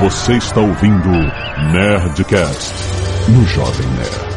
Você está ouvindo Nerdcast no Jovem Nerd.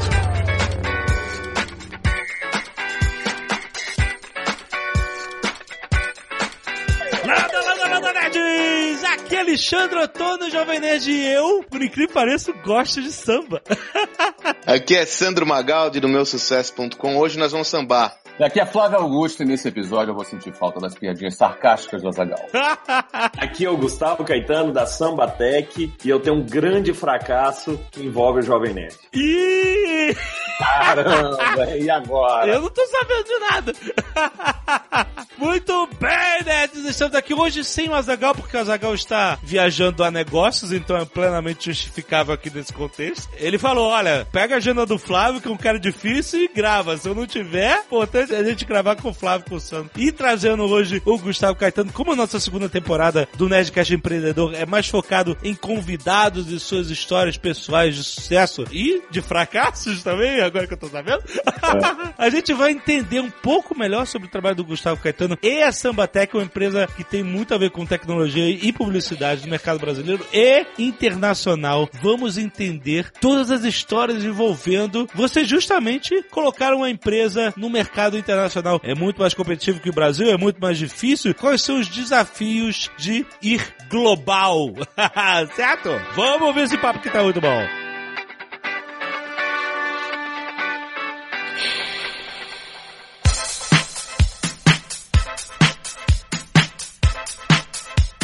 Nada, nada, nada, nerds! Aqui é Alexandre Otono, Jovem Nerd, e eu, por incrível que pareça, gosto de samba. Aqui é Sandro Magaldi do meu sucesso.com. Hoje nós vamos sambar. E aqui é Flávio Augusto e nesse episódio eu vou sentir falta das piadinhas sarcásticas do Azagal. Aqui é o Gustavo Caetano da Sambatec e eu tenho um grande fracasso que envolve o Jovem Nerd. Ih! Caramba, e agora? Eu não tô sabendo de nada. Muito bem, nerds! Estamos aqui hoje sem o Azagal, porque o Azagal está viajando a negócios, então é plenamente justificável aqui nesse contexto. Ele falou: olha, pega a agenda do Flávio, que é um cara difícil, e grava. Se eu não tiver, importante é a gente gravar com o Flávio com o Sandro. E trazendo hoje o Gustavo Caetano, como a nossa segunda temporada do Nerdcast Empreendedor é mais focado em convidados e suas histórias pessoais de sucesso e de fracassos também, agora que eu tô sabendo, a gente vai entender um pouco melhor sobre o trabalho do Gustavo Caetano e a Sambatec, uma empresa que tem muito a ver com tecnologia e publicidade no mercado brasileiro e internacional. Vamos entender todas as histórias envolvendo você justamente colocar uma empresa no mercado internacional. É muito mais competitivo que o Brasil, é muito mais difícil. Quais são os desafios de ir global? certo? Vamos ver esse papo que tá muito bom.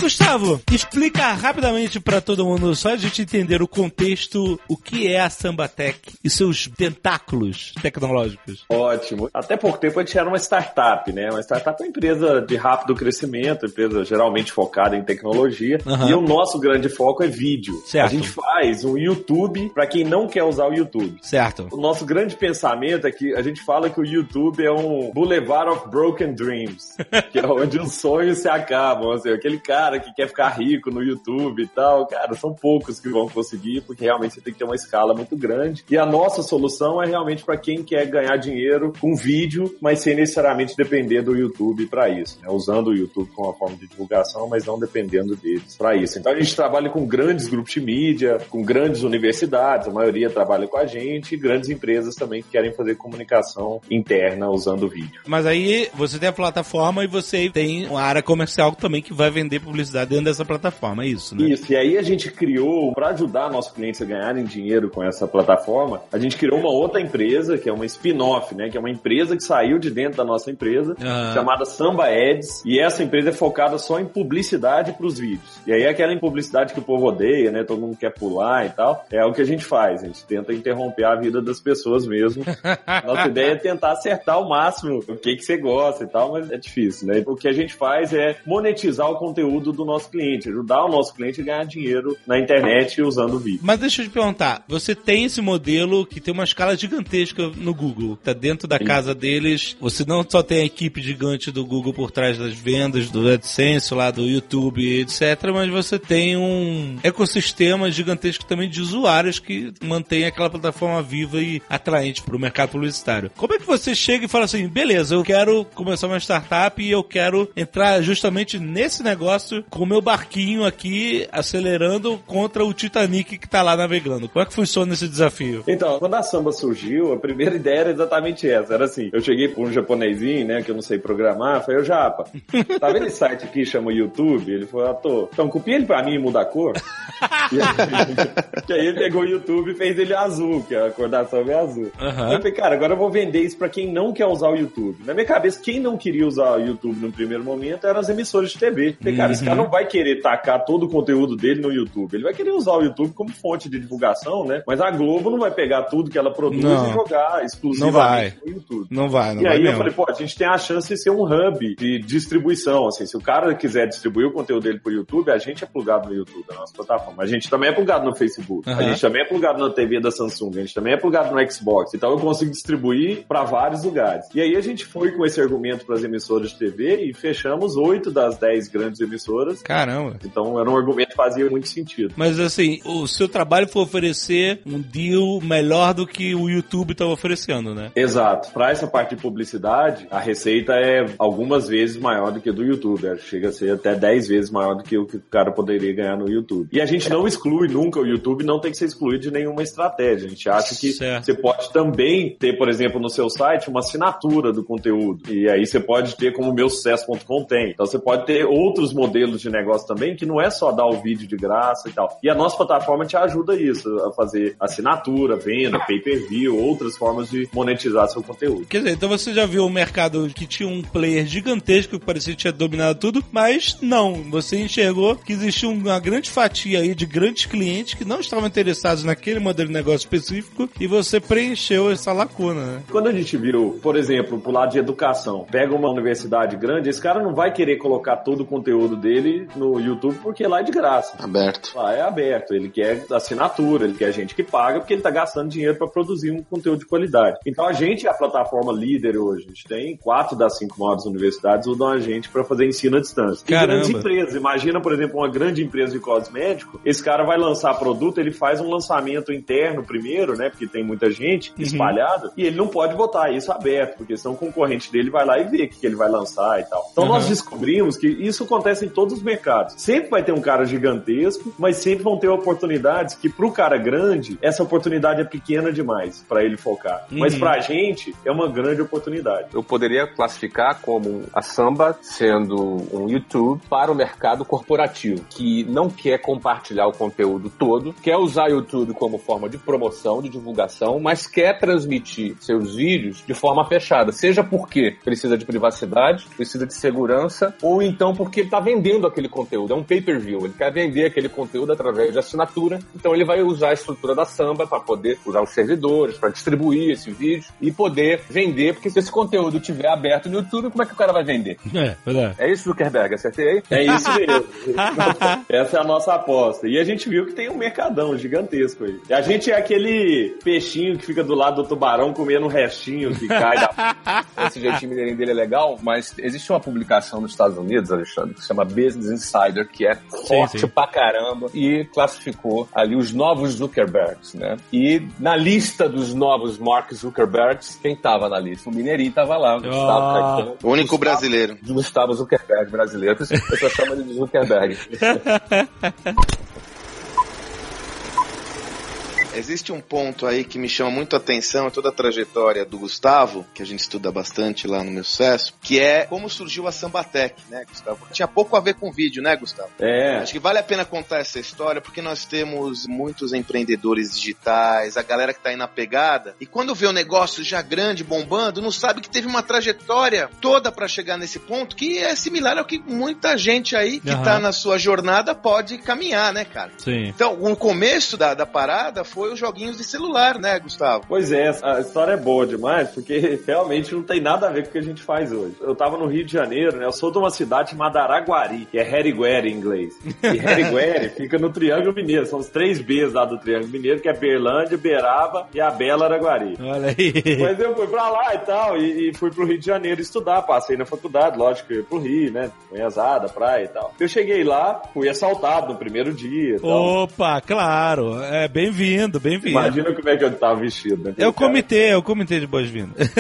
Gustavo, explica rapidamente para todo mundo, só a gente entender o contexto, o que é a Sambatec e seus tentáculos tecnológicos. Ótimo. Até pouco tempo a gente era uma startup, né? Uma startup é uma empresa de rápido crescimento, empresa geralmente focada em tecnologia. Aham. E o nosso grande foco é vídeo. Certo. A gente faz um YouTube para quem não quer usar o YouTube. Certo. O nosso grande pensamento é que a gente fala que o YouTube é um Boulevard of Broken Dreams, que é onde os sonhos se acabam. Assim, aquele cara que quer ficar rico no YouTube e tal, cara, são poucos que vão conseguir, porque realmente você tem que ter uma escala muito grande. E a nossa solução é realmente para quem quer ganhar dinheiro com vídeo, mas sem necessariamente depender do YouTube para isso, né? Usando o YouTube como uma forma de divulgação, mas não dependendo deles para isso. Então a gente trabalha com grandes grupos de mídia, com grandes universidades, a maioria trabalha com a gente, e grandes empresas também que querem fazer comunicação interna usando vídeo. Mas aí você tem a plataforma e você tem uma área comercial também que vai vender publicidade dentro dessa plataforma, é isso, né? Isso, e aí a gente criou, para ajudar nossos clientes a ganharem dinheiro com essa plataforma, a gente criou uma outra empresa, que é uma spin-off, né? Que é uma empresa que saiu de dentro da nossa empresa, Ah. chamada Samba Ads, e essa empresa é focada só em publicidade para os vídeos. E aí aquela em publicidade que o povo odeia, né? Todo mundo quer pular e tal, é o que a gente faz, a gente tenta interromper a vida das pessoas mesmo. Nossa ideia é tentar acertar ao máximo o que, que você gosta e tal, mas é difícil, né? O que a gente faz é monetizar o conteúdo do nosso cliente, ajudar o nosso cliente a ganhar dinheiro na internet usando o vídeo. Mas deixa eu te perguntar, você tem esse modelo que tem uma escala gigantesca no Google, tá dentro da casa deles, você não só tem a equipe gigante do Google por trás das vendas, do AdSense, lá do YouTube, etc, mas você tem um ecossistema gigantesco também de usuários que mantém aquela plataforma viva e atraente para o mercado publicitário. Como é que você chega e fala assim, beleza, eu quero começar uma startup e eu quero entrar justamente nesse negócio com o meu barquinho aqui acelerando contra o Titanic que tá lá navegando. Como é que funciona esse desafio? Então, quando a samba surgiu, a primeira ideia era exatamente essa. Era assim, eu cheguei pra um japonesinho, né, que eu não sei programar, falei, ô Japa, tá vendo esse site aqui, chama YouTube? Ele falou, ah, tô. Então, copia ele pra mim e muda a cor. e aí, que aí ele pegou o YouTube e fez ele azul, que a cor da samba é azul. Aham. Eu falei, cara, agora eu vou vender isso pra quem não quer usar o YouTube. Na minha cabeça, quem não queria usar o YouTube no primeiro momento eram as emissoras de TV. Eu falei, cara, esse cara não vai querer tacar todo o conteúdo dele no YouTube. Ele vai querer usar o YouTube como fonte de divulgação, né? Mas a Globo não vai pegar tudo que ela produz Não. e jogar exclusivamente no YouTube. Não vai, não E vai aí eu mesmo. falei, pô, a gente tem a chance de ser um hub de distribuição, assim, se o cara quiser distribuir o conteúdo dele pro YouTube, a gente é plugado no YouTube, na nossa plataforma. A gente também é plugado no Facebook, a Aham. gente também é plugado na TV da Samsung, a gente também é plugado no Xbox, então eu consigo distribuir para vários lugares. E aí a gente foi com esse argumento para as emissoras de TV e fechamos oito das dez grandes emissoras Caramba. Então era um argumento que fazia muito sentido. Mas assim, o seu trabalho foi oferecer um deal melhor do que o YouTube estava oferecendo, né? Exato. Para essa parte de publicidade, a receita é algumas vezes maior do que do YouTube. É, chega a ser até 10 vezes maior do que o que o cara poderia ganhar no YouTube. E a gente não exclui nunca o YouTube, não tem que ser excluído de nenhuma estratégia. A gente acha que Certo. você pode também ter, por exemplo, no seu site uma assinatura do conteúdo. E aí você pode ter como o meu sucesso.com tem. Então você pode ter outros modelos de negócio também, que não é só dar o vídeo de graça e tal. E a nossa plataforma te ajuda isso, a fazer assinatura, venda, pay-per-view, outras formas de monetizar seu conteúdo. Quer dizer, então você já viu um mercado que tinha um player gigantesco que parecia que tinha dominado tudo, mas não. Você enxergou que existia uma grande fatia aí de grandes clientes que não estavam interessados naquele modelo de negócio específico e você preencheu essa lacuna, né? Quando a gente viu, por exemplo, pro lado de educação, pega uma universidade grande, esse cara não vai querer colocar todo o conteúdo dele no YouTube porque lá é de graça. Aberto. Lá é aberto, ele quer assinatura, ele quer gente que paga porque ele tá gastando dinheiro para produzir um conteúdo de qualidade. Então a gente é a plataforma líder hoje. A gente tem quatro das cinco maiores universidades usam a gente para fazer ensino à distância. E Caramba. grandes empresas, imagina, por exemplo, uma grande empresa de cosmético, esse cara vai lançar produto, ele faz um lançamento interno primeiro, né, porque tem muita gente espalhada, e ele não pode botar isso aberto, porque senão o concorrente dele vai lá e vê o que ele vai lançar e tal. Então Uhum. nós descobrimos que isso acontece em todos os mercados. Sempre vai ter um cara gigantesco, mas sempre vão ter oportunidades que pro cara grande, essa oportunidade é pequena demais para ele focar. Mas Uhum. pra gente é uma grande oportunidade. Eu poderia classificar como a Samba sendo um YouTube para o mercado corporativo, que não quer compartilhar o conteúdo todo, quer usar o YouTube como forma de promoção, de divulgação, mas quer transmitir seus vídeos de forma fechada, seja porque precisa de privacidade, precisa de segurança, ou então porque está vendendo aquele conteúdo, é um pay-per-view, ele quer vender aquele conteúdo através de assinatura, então ele vai usar a estrutura da Samba para poder usar os servidores, para distribuir esse vídeo e poder vender, porque se esse conteúdo estiver aberto no YouTube, como é que o cara vai vender? É, verdade. É isso, Zuckerberg, acertei aí? É isso mesmo. Essa é a nossa aposta. E a gente viu que tem um mercadão gigantesco aí. E a gente é aquele peixinho que fica do lado do tubarão comendo um restinho que cai da. Esse jeitinho mineirinho dele é legal, mas existe uma publicação nos Estados Unidos, Alexandre, que se chama Business Insider, que é forte sim. pra caramba e classificou ali os novos Zuckerbergs, né? E na lista dos novos Mark Zuckerbergs, quem tava na lista? O Mineirinho tava lá, o Gustavo Ah. Caetano. O único Gustavo- brasileiro. Gustavo Zuckerberg brasileiro. Por isso que a pessoa chama ele de Zuckerberg. Existe um ponto aí que me chama muito a atenção, toda a trajetória do Gustavo, que a gente estuda bastante lá no meu sucesso, que é como surgiu a Sambatec, né, Gustavo? Tinha pouco a ver com vídeo, né, Gustavo? É. Acho que vale a pena contar essa história porque nós temos muitos empreendedores digitais, a galera que tá aí na pegada, e quando vê o negócio já grande, bombando, não sabe que teve uma trajetória toda para chegar nesse ponto que é similar ao que muita gente aí que Aham. tá na sua jornada pode caminhar, né, cara? Sim. Então, o começo da, da parada foi os joguinhos de celular, né, Gustavo? Pois é, a história é boa demais, porque realmente não tem nada a ver com o que a gente faz hoje. Eu tava no Rio de Janeiro, né? Eu sou de uma cidade chamada Araguari, que é Heriguere em inglês. E Heriguere fica no Triângulo Mineiro. São os três Bs lá do Triângulo Mineiro, que é Berlândia, Beraba e a Bela Araguari. Olha aí. Mas eu fui pra lá e tal, e, e fui pro Rio de Janeiro estudar. Passei na faculdade, lógico, eu ia pro Rio, né? Conhezada, praia e tal. Eu cheguei lá, fui assaltado no primeiro dia e tal. Opa, claro. É bem-vindo, bem-vindo. Imagina como é que eu tava vestido, né? É o comitê, é o comitê de boas-vindas.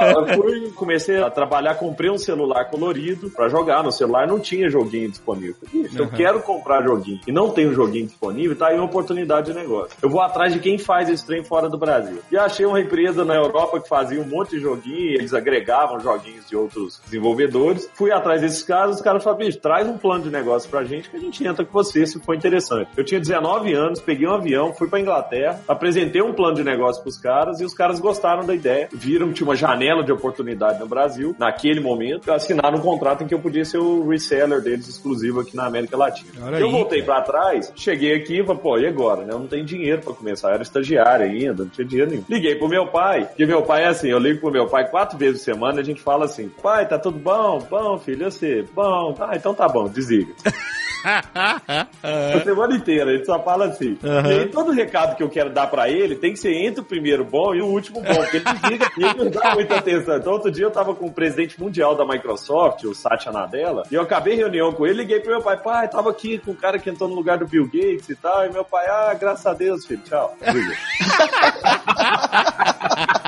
Eu fui, comecei a trabalhar, comprei um celular colorido pra jogar. No celular não tinha joguinho disponível. Ixi, eu quero comprar joguinho e não tem um joguinho disponível, tá aí uma oportunidade de negócio. Eu vou atrás de quem faz esse trem fora do Brasil. E achei uma empresa na Europa que fazia um monte de joguinho, eles agregavam joguinhos de outros desenvolvedores. Fui atrás desses caras, os caras falaram, bicho, traz um plano de negócio pra gente que a gente entra com você se for interessante. Eu tinha 19 anos, peguei um avião, fui pra Inglaterra, apresentei um plano de negócio pros caras e os caras gostaram da ideia, viram que tinha uma janela de oportunidade no Brasil, naquele momento, assinaram um contrato em que eu podia ser o reseller deles exclusivo aqui na América Latina. Olha eu aí, voltei pra trás, cheguei aqui e falei, pô, e agora, né? Eu não tenho dinheiro pra começar, eu era estagiário ainda, não tinha dinheiro nenhum. Liguei pro meu pai, porque meu pai é assim, eu ligo pro meu pai quatro vezes por semana e a gente fala assim, pai, tá tudo bom? Bom, filho, eu sei. Bom, tá, então tá bom, desliga. A semana inteira, ele só fala assim. Aham. E aí, todo recado que eu quero dar pra ele tem que ser entre o primeiro bom e o último bom, porque ele desliga ele não dá muita atenção. Então, outro dia eu tava com o presidente mundial da Microsoft, o Satya Nadella, e eu acabei reunião com ele, liguei pro meu pai, pai, tava aqui com o cara que entrou no lugar do Bill Gates e tal, e meu pai, ah, graças a Deus, filho, tchau.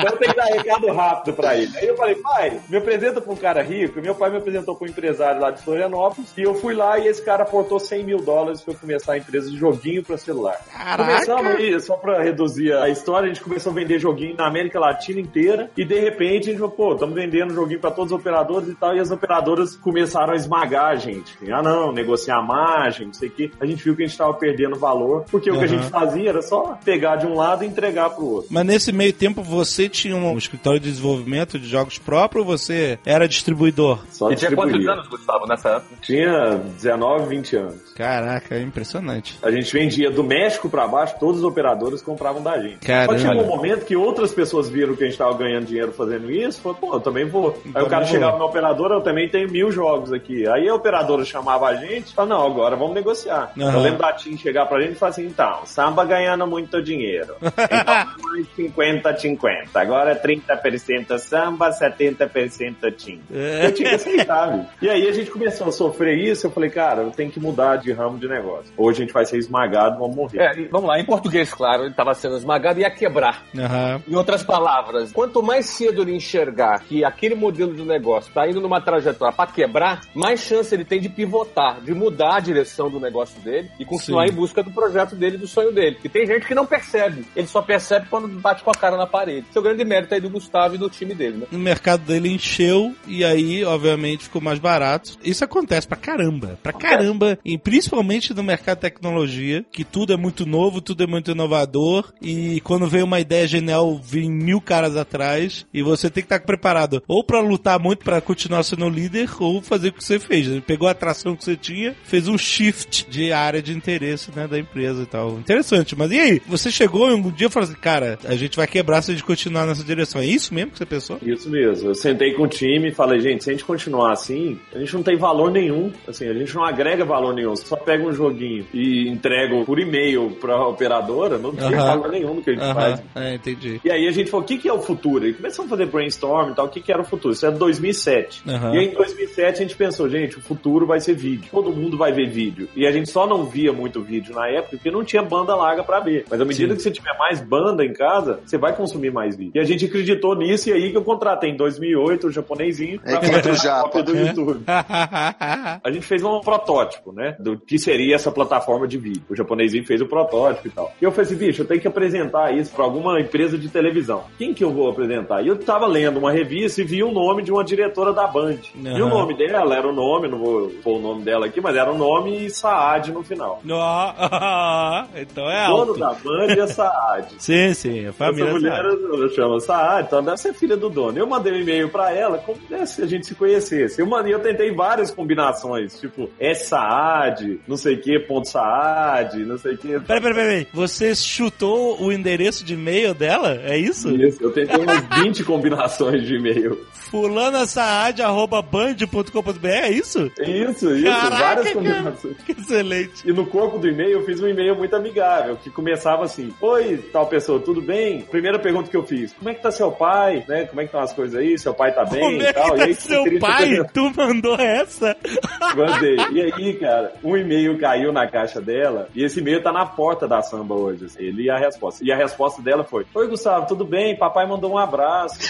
Então tem que dar recado rápido pra ele. Aí eu falei, pai, me apresenta pra um cara rico. Meu pai me apresentou pra um empresário lá de Florianópolis. E eu fui lá e esse cara aportou 100 mil dólares pra eu começar a empresa de joguinho pra celular. Caraca! Começamos aí, só pra reduzir a história, a gente começou a vender joguinho na América Latina inteira. E de repente a gente falou, pô, estamos vendendo joguinho pra todos os operadores e tal. E as operadoras começaram a esmagar a gente. Ah, não, negociar margem, não sei o quê. A gente viu que a gente tava perdendo valor. Porque o que a gente fazia era só pegar de um lado e entregar pro outro. Mas nesse meio tempo você tinha um escritório de desenvolvimento de jogos próprio ou você era distribuidor? Só E tinha quantos anos, Gustavo, nessa época? Tinha 19, 20 anos. Caraca, é impressionante. A gente vendia do México pra baixo, todos os operadores compravam da gente. Caramba. Só chegou um momento que outras pessoas viram que a gente tava ganhando dinheiro fazendo isso, falou, pô, eu também vou. Aí Também o cara vou. chegava na operadora, eu também tenho mil jogos aqui. Aí a operadora chamava a gente, falava, não, agora vamos negociar. Aham. Eu lembro da TIM chegar pra gente e falar assim, então, samba ganhando muito dinheiro. Então, mais 50-50. Agora 30% samba, 70% TIM. É. Eu tinha que aceitar, viu? E aí a gente começou a sofrer isso, eu falei, cara, eu tenho que mudar de ramo de negócio. Hoje a gente vai ser esmagado, vamos morrer. É, vamos lá, em português, claro, ele estava sendo esmagado e ia quebrar. Aham. Em outras palavras, quanto mais cedo ele enxergar que aquele modelo de negócio está indo numa trajetória para quebrar, mais chance ele tem de pivotar, de mudar a direção do negócio dele e continuar Sim. em busca do projeto dele, do sonho dele. E tem gente que não percebe, ele só percebe quando bate com a cara na parede. Esse é o grande mérito aí do Gustavo e do time dele, né? O mercado dele encheu e aí, obviamente, ficou mais barato. Isso acontece pra caramba. Pra caramba. E principalmente no mercado de tecnologia, que tudo é muito novo, tudo é muito inovador. E quando vem uma ideia genial, vem mil caras atrás. E você tem que estar preparado ou pra lutar muito pra continuar sendo líder, ou fazer o que você fez. Ele pegou a atração que você tinha, fez um shift de área de interesse né, da empresa e tal. Interessante. Mas e aí? Você chegou um dia e falou assim, cara, a gente vai quebrar se a gente continuar nessa direção. É isso mesmo que você pensou? Isso mesmo. Eu sentei com o time e falei, gente, se a gente continuar assim, a gente não tem valor nenhum. Assim, a gente não agrega valor nenhum. Só pega um joguinho e entrega por e-mail pra operadora, não tem Aham. valor nenhum no que a gente faz. Aham, é, entendi. E aí a gente falou, o que, que é o futuro? E começamos a fazer brainstorm e tal, o que, que era o futuro? Isso era 2007. Aham. E aí em 2007 a gente pensou, gente, o futuro vai ser vídeo. Todo mundo vai ver vídeo. E a gente só não via muito vídeo na época porque não tinha banda larga pra ver. Mas à medida Sim. que você tiver mais banda em casa, você vai consumir mais vídeo. E a gente acreditou nisso e aí que eu contratei em 2008 o japonesinho Aí pra que entra o fazer a cópia do YouTube. A gente fez um protótipo, né? Do que seria essa plataforma de vídeo. O japonesinho fez o protótipo e tal. E eu falei assim, bicho, eu tenho que apresentar isso pra alguma empresa de televisão. Quem que eu vou apresentar? E eu tava lendo uma revista e vi o nome de uma diretora da Band. E o nome dela era o nome, não vou pôr o nome dela aqui, mas era o nome e Saad no final. Então é O dono alto. da Band é Saad. Sim, sim, a família Essa mulher sabe. Chama Saad, então deve ser filha do dono. Eu mandei um e-mail pra ela como né, se a gente se conhecesse. Eu, mandei, eu tentei várias combinações, tipo, é Saad, não sei o que, ponto Saad, não sei o que. Peraí, peraí, peraí. Você chutou o endereço de e-mail dela? É isso? Isso, eu tentei umas 20 combinações de e-mail. fulanasaad.band.com.br, é isso? Isso, isso, Caraca, várias cara. combinações. Que excelente. E no corpo do e-mail eu fiz um e-mail muito amigável, que começava assim: Oi, tal pessoa, tudo bem? Primeira pergunta que eu fiz: Como é que tá seu pai? Né? Como é que estão as coisas aí? Seu pai tá bem Como e é tal? que e aí, tá seu pai? Tu mandou essa? Mandei. E aí, cara, um e-mail caiu na caixa dela e esse e-mail tá na porta da samba hoje. assim, Ele e a resposta. E a resposta dela foi: Oi, Gustavo, tudo bem? Papai mandou um abraço.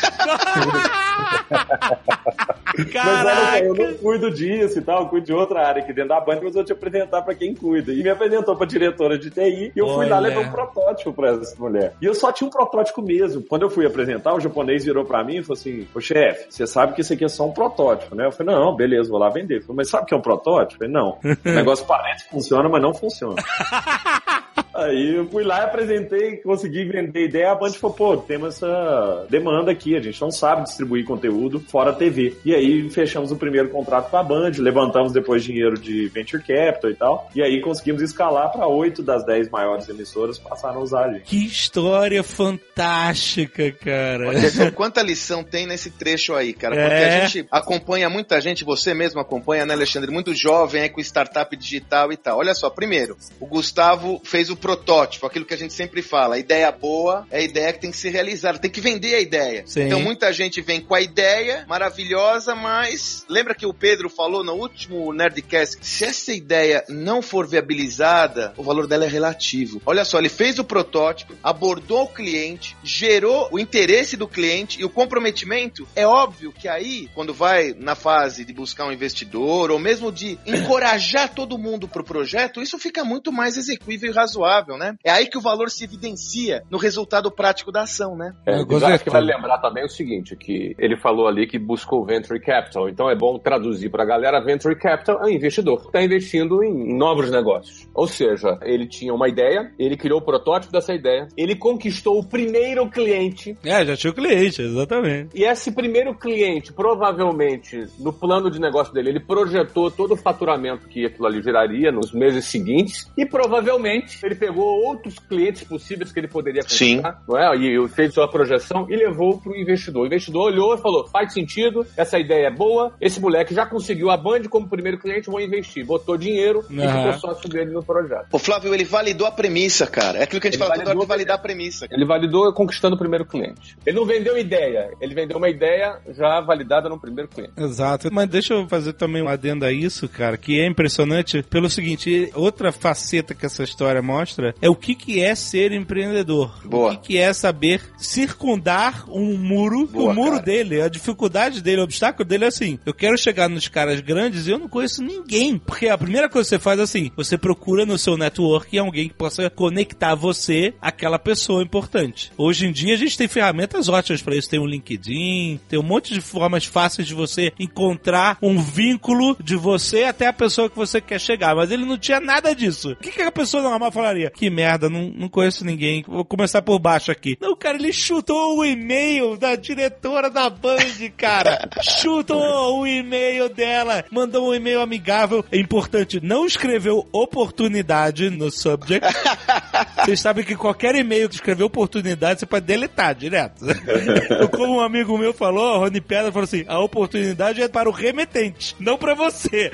Mas olha, eu Caraca. não cuido disso e tal, eu cuido de outra área aqui dentro da banda, mas eu vou te apresentar pra quem cuida. E me apresentou pra diretora de TI e eu fui lá Olha. levar um protótipo pra essa mulher. E eu só tinha um protótipo mesmo. Quando eu fui apresentar, o japonês virou pra mim e falou assim: Ô chefe, você sabe que isso aqui é só um protótipo, né? Eu falei: Não, beleza, vou lá vender. Ele falou, mas sabe o que é um protótipo? Eu falei, não. O negócio parece que funciona, mas não funciona. Aí eu fui lá e apresentei, consegui vender ideia. A Band falou, pô, temos essa demanda aqui, a gente não sabe distribuir conteúdo fora TV. E aí fechamos o primeiro contrato com a Band, levantamos depois dinheiro de Venture Capital e tal. E aí conseguimos escalar para oito das dez maiores emissoras passaram a usar a gente. Que história fantástica, cara. Olha só quanta lição tem nesse trecho aí, cara. Porque É. a gente acompanha muita gente, você mesmo acompanha, né, Alexandre? Muito jovem aí com startup digital e tal. Olha só, primeiro, o Gustavo fez o protótipo, aquilo que a gente sempre fala. A ideia boa é a ideia que tem que ser realizada, tem que vender a ideia. Sim. Então muita gente vem com a ideia maravilhosa, mas lembra que o Pedro falou no último Nerdcast? Se essa ideia não for viabilizada, o valor dela é relativo. Olha só, ele fez o protótipo, abordou o cliente, gerou o interesse do cliente e o comprometimento. É óbvio que aí, quando vai na fase de buscar um investidor ou mesmo de encorajar todo mundo pro projeto, isso fica muito mais execuível e razoável, né? É aí que o valor se evidencia no resultado prático da ação, né? É, Eu acho que vale lembrar também o seguinte, que ele falou ali que buscou Venture Capital, então é bom traduzir pra galera, Venture Capital é um investidor que está investindo em novos negócios. Ou seja, ele tinha uma ideia, ele criou o protótipo dessa ideia, ele conquistou o primeiro cliente, É, já tinha o cliente, exatamente. e esse primeiro cliente, provavelmente, no plano de negócio dele, ele projetou todo o faturamento que aquilo ali geraria nos meses seguintes, e provavelmente ele pegou outros clientes possíveis que ele poderia Sim. conquistar, não é? E fez sua projeção e levou para o investidor. O investidor olhou e falou: faz sentido, essa ideia é boa, esse moleque já conseguiu a Band como primeiro cliente, vou investir. Botou dinheiro e Aham. ficou sócio dele no projeto. O Flávio, ele validou a premissa, cara. É aquilo que a gente Ele fala toda hora validou de validar a premissa. Ele validou conquistando o primeiro cliente. Ele não vendeu ideia, ele vendeu uma ideia já validada no primeiro cliente. Exato. Mas deixa eu fazer também um adendo a isso, cara, que é impressionante pelo seguinte, outra faceta que essa história mostra é o que que é ser empreendedor. Boa. O que que é saber circundar um muro, Boa, o muro cara. dele, a dificuldade dele, o obstáculo dele é assim, eu quero chegar nos caras grandes e eu não conheço ninguém. Porque a primeira coisa que você faz é assim, você procura no seu network alguém que possa conectar você àquela pessoa importante. Hoje em dia a gente tem ferramentas ótimas para isso, tem o LinkedIn, tem um monte de formas fáceis de você encontrar um vínculo de você até a pessoa que você quer chegar, mas ele não tinha nada disso. O que, que a pessoa normal falaria? Que merda, não, não conheço ninguém, vou começar por baixo aqui. Não, cara, ele chutou o e-mail da diretora da Band, cara. chutou o e-mail dela, mandou um e-mail amigável. É importante, não escreveu oportunidade no subject. Vocês sabem que qualquer e-mail que escrever oportunidade, você pode deletar direto. Como um amigo meu falou, Rony Pedra falou assim: a oportunidade é para o remetente, não para você.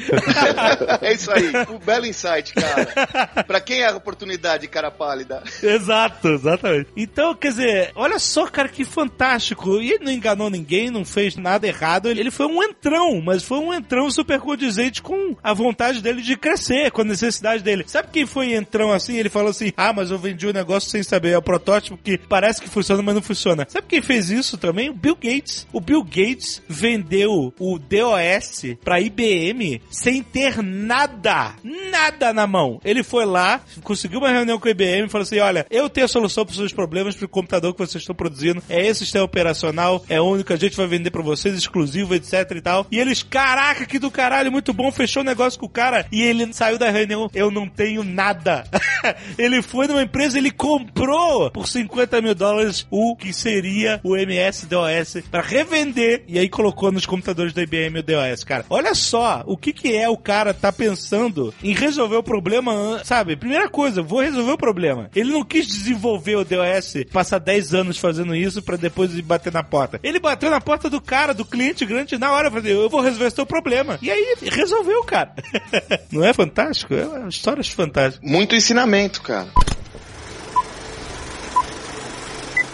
É isso aí. Um belo insight, cara. Pra quem é a oportunidade, cara pálida? Exato, exatamente. Então, quer dizer, olha só, cara, que fantástico. E ele não enganou ninguém, não fez nada errado. Ele foi um entrão, mas foi um entrão super condizente com a vontade dele de crescer, com a necessidade dele. Sabe quem foi entrão assim? Ele falou assim: ah, mas eu vendi o negócio sem saber. É o protótipo que parece que funciona, mas não funciona. Sabe quem fez isso também? O Bill Gates. O Bill Gates vendeu o DOS pra IBM sem ter nada, nada na mão. Ele foi lá, conseguiu uma reunião com a IBM e falou assim: olha, eu tenho a solução para os seus problemas pro computador que vocês estão produzindo. É esse sistema operacional, é único, a gente vai vender pra vocês, exclusivo, etc e tal. E eles, caraca, que do caralho, muito bom, fechou o negócio com o cara. E ele saiu da reunião, eu não tenho nada. ele foi numa empresa, ele comprou por 50 mil dólares o que seria o MS-DOS para revender. E aí colocou nos computadores da IBM o DOS, cara. Olha só o que que é o cara tá pensando em resolver o problema, sabe? Primeira coisa, vou resolver o problema. Ele não quis desenvolver o DOS, passar 10 anos fazendo isso para depois bater na porta. Ele bateu na porta do cara, do cliente grande, na hora, falou, eu vou resolver esse teu problema. E aí, resolveu, cara. não é fantástico? É uma história fantástica. Muito ensinamento, cara.